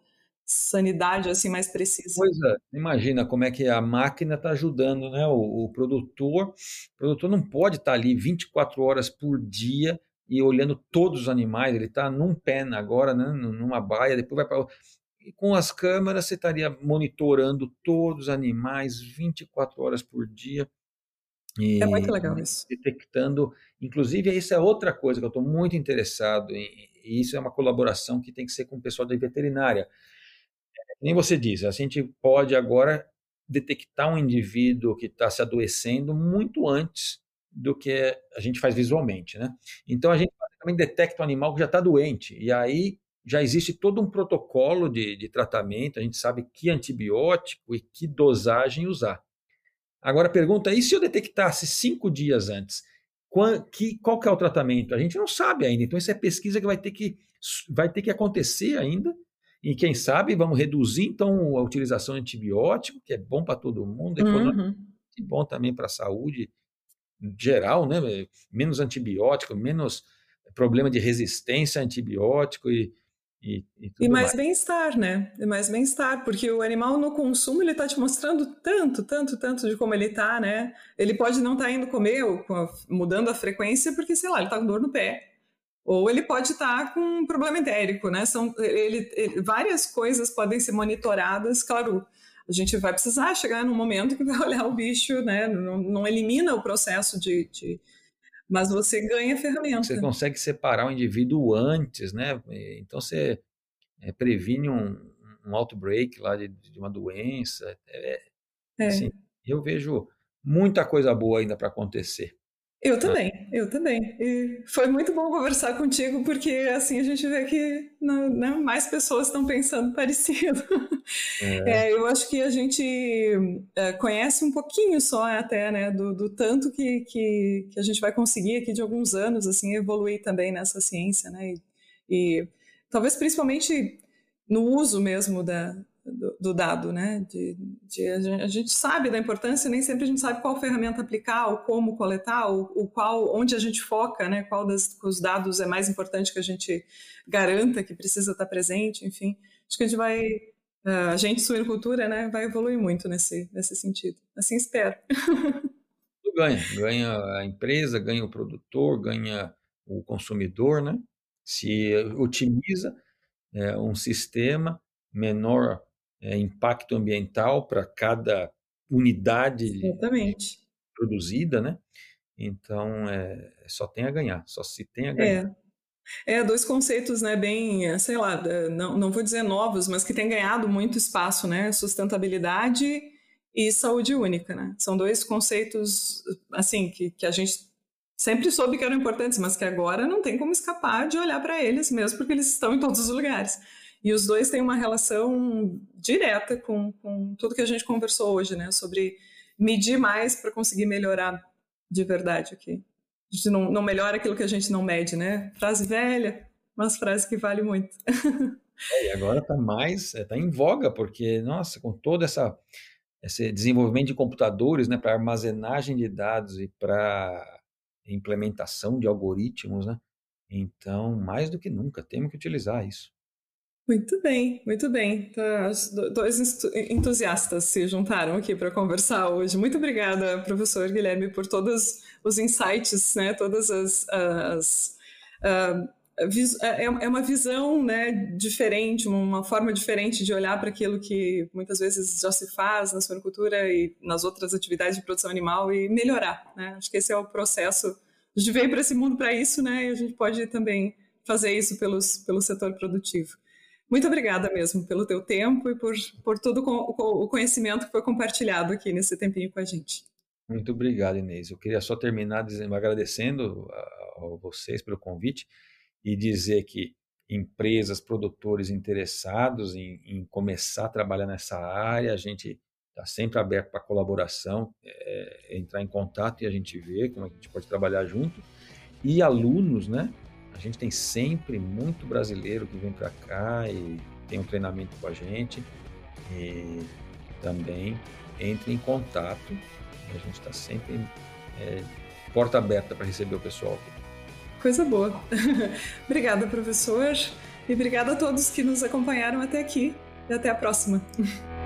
sanidade assim mais precisa. Pois é, imagina como é que a máquina está ajudando, né? O, o, produtor, o produtor não pode estar tá ali 24 horas por dia e olhando todos os animais, ele está num pé agora, né, numa baia, depois vai para. E com as câmeras você estaria monitorando todos os animais 24 horas por dia. E, é muito legal isso. Detectando, inclusive, isso é outra coisa que eu estou muito interessado em, e isso é uma colaboração que tem que ser com o pessoal da veterinária. Nem você diz, a gente pode agora detectar um indivíduo que está se adoecendo muito antes do que a gente faz visualmente, né? Então a gente também detecta o animal que já está doente e aí já existe todo um protocolo de, de tratamento, a gente sabe que antibiótico e que dosagem usar. Agora a pergunta é, e se eu detectasse cinco dias antes? Qual que, qual que é o tratamento? A gente não sabe ainda, então isso é pesquisa que vai ter que, vai ter que acontecer ainda, e quem sabe vamos reduzir então a utilização de antibiótico, que é bom para todo mundo, uhum. bom também para a saúde geral, né? menos antibiótico, menos problema de resistência a antibiótico e, e, e, e mais, mais. bem-estar, né? E mais bem-estar, porque o animal no consumo ele está te mostrando tanto, tanto, tanto de como ele está, né? Ele pode não estar tá indo comer, ou mudando a frequência, porque, sei lá, ele está com dor no pé. Ou ele pode estar tá com um problema entérico, né? São, ele, ele, várias coisas podem ser monitoradas, claro, a gente vai precisar chegar num momento que vai olhar o bicho, né? Não, não elimina o processo de, de, Mas você ganha ferramenta. Você consegue separar o indivíduo antes, né? Então você é, previne um, um outbreak lá de, de uma doença. É, é. Assim, eu vejo muita coisa boa ainda para acontecer. Eu também, eu também. E foi muito bom conversar contigo, porque assim a gente vê que não, né, mais pessoas estão pensando parecido. É. É, eu acho que a gente é, conhece um pouquinho só até, né, do, do tanto que, que, que, a gente vai conseguir aqui de alguns anos, assim, evoluir também nessa ciência, né, e, e talvez principalmente no uso mesmo da, do, do dado, né? De, de, a gente sabe da importância, nem sempre a gente sabe qual ferramenta aplicar, ou como coletar, ou, ou qual, onde a gente foca, né? Qual das, os dados é mais importante que a gente garanta que precisa estar presente, enfim. Acho que a gente vai, a gente, suinocultura, né? Vai evoluir muito nesse, nesse sentido. Assim espero. ganha, ganha a empresa, ganha o produtor, ganha o consumidor, né? Se otimiza é, um sistema menor é, impacto ambiental para cada unidade Exatamente. produzida, né? Então, é, só tem a ganhar, só se tem a ganhar. É. é dois conceitos, né, bem, sei lá, não, não vou dizer novos, mas que têm ganhado muito espaço, né? Sustentabilidade e saúde única, né? São dois conceitos, assim, que, que a gente sempre soube que eram importantes, mas que agora não tem como escapar de olhar para eles mesmo, porque eles estão em todos os lugares. E os dois têm uma relação direta com, com tudo que a gente conversou hoje, né? Sobre medir mais para conseguir melhorar de verdade aqui. A gente não, não melhora aquilo que a gente não mede, né? Frase velha, mas frase que vale muito. é, e agora está mais, está é, em voga, porque, nossa, com toda essa esse desenvolvimento de computadores, né, para armazenagem de dados e para implementação de algoritmos, né? Então, mais do que nunca, temos que utilizar isso. Muito bem, muito bem. Então, dois entusiastas se juntaram aqui para conversar hoje. Muito obrigada, professor Guilherme, por todos os insights, né? Todas as, as uh, é uma visão né, diferente, uma forma diferente de olhar para aquilo que muitas vezes já se faz na suinocultura e nas outras atividades de produção animal e melhorar. Né? Acho que esse é o processo. A gente veio para esse mundo para isso, né? E a gente pode também fazer isso pelos, pelo setor produtivo. Muito obrigada mesmo pelo teu tempo e por, por todo o conhecimento que foi compartilhado aqui nesse tempinho com a gente. Muito obrigado, Inês. Eu queria só terminar dizendo, agradecendo a, a vocês pelo convite e dizer que empresas, produtores interessados em, em começar a trabalhar nessa área, a gente está sempre aberto para colaboração, é, entrar em contato e a gente ver como a gente pode trabalhar junto. E alunos, né? A gente tem sempre muito brasileiro que vem para cá e tem um treinamento com a gente. E também entre em contato. A gente está sempre é, porta aberta para receber o pessoal. Coisa boa. obrigada, professor. E obrigada a todos que nos acompanharam até aqui. E até a próxima.